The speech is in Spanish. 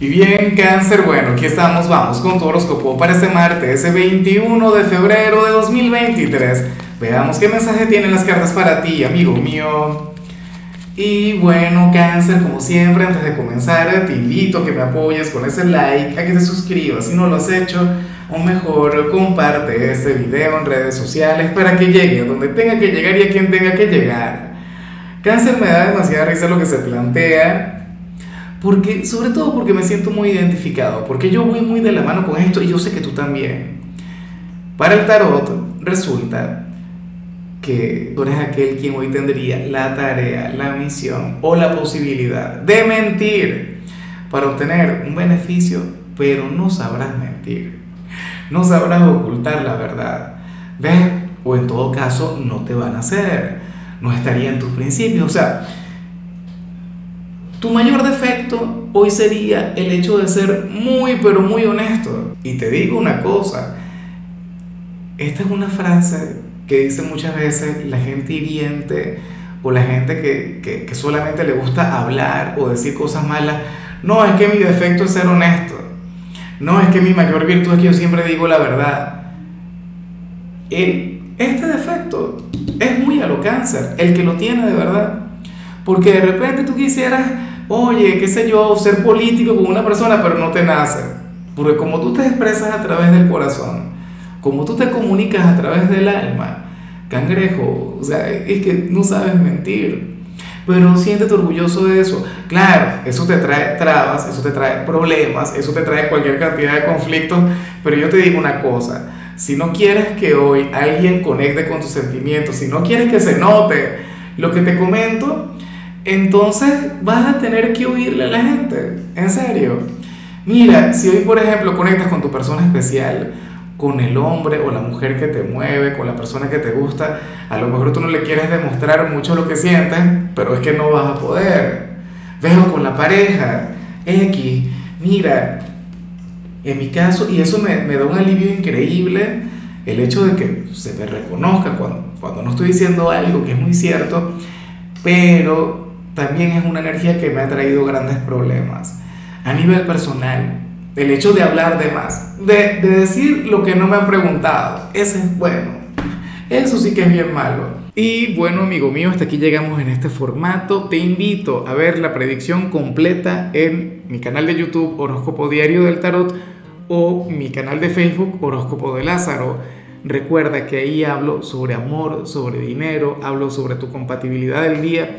Y bien, cáncer, bueno, aquí estamos, vamos con tu horóscopo para este martes, ese 21 de febrero de 2023. Veamos qué mensaje tienen las cartas para ti, amigo mío. Y bueno, cáncer, como siempre, antes de comenzar, te invito a que me apoyes con ese like, a que te suscribas si no lo has hecho, o mejor, comparte este video en redes sociales para que llegue a donde tenga que llegar y a quien tenga que llegar. Cáncer me da demasiada risa lo que se plantea porque, sobre todo porque me siento muy identificado, porque yo voy muy de la mano con esto y yo sé que tú también. Para el tarot resulta que tú eres aquel quien hoy tendría la tarea, la misión o la posibilidad de mentir para obtener un beneficio, pero no sabrás mentir, no sabrás ocultar la verdad. ¿Ves? O en todo caso no te van a hacer, no estaría en tus principios. O sea, tu mayor defecto hoy sería el hecho de ser muy, pero muy honesto. Y te digo una cosa, esta es una frase que dice muchas veces la gente hiriente o la gente que, que, solamente le gusta hablar o decir cosas malas. No, es que mi defecto es ser honesto. No, es que mi mayor virtud es que yo siempre digo la verdad. El, este defecto es muy a el que lo tiene de verdad. Porque de repente tú quisieras oye, qué sé yo, ser político con una persona, pero no te nace. Porque como tú te expresas a través del corazón, como tú te comunicas a través del alma, cangrejo, o sea, es que no sabes mentir. Pero siéntete orgulloso de eso. Claro, eso te trae trabas, eso te trae problemas, eso te trae cualquier cantidad de conflictos, pero yo te digo una cosa, si no quieres que hoy alguien conecte con tus sentimientos, si no quieres que se note lo que te comento, entonces vas a tener que oírle a la gente, en serio. Mira, si hoy por ejemplo conectas con tu persona especial, con el hombre o la mujer que te mueve, con la persona que te gusta, a lo mejor tú no le quieres demostrar mucho lo que sientes, pero es que no vas a poder. Veo con la pareja, X, mira, en mi caso, y eso me, me da un alivio increíble, el hecho de que se me reconozca cuando, cuando no estoy diciendo algo que es muy cierto, pero también es una energía que me ha traído grandes problemas. A nivel personal, el hecho de hablar de más, de, de decir lo que no me han preguntado, ese es bueno. Eso sí que es bien malo. Y bueno, amigo mío, hasta aquí llegamos en este formato. Te invito a ver la predicción completa en mi canal de YouTube Horóscopo Diario del Tarot o mi canal de Facebook Horóscopo de Lázaro. Recuerda que ahí hablo sobre amor, sobre dinero, hablo sobre tu compatibilidad del día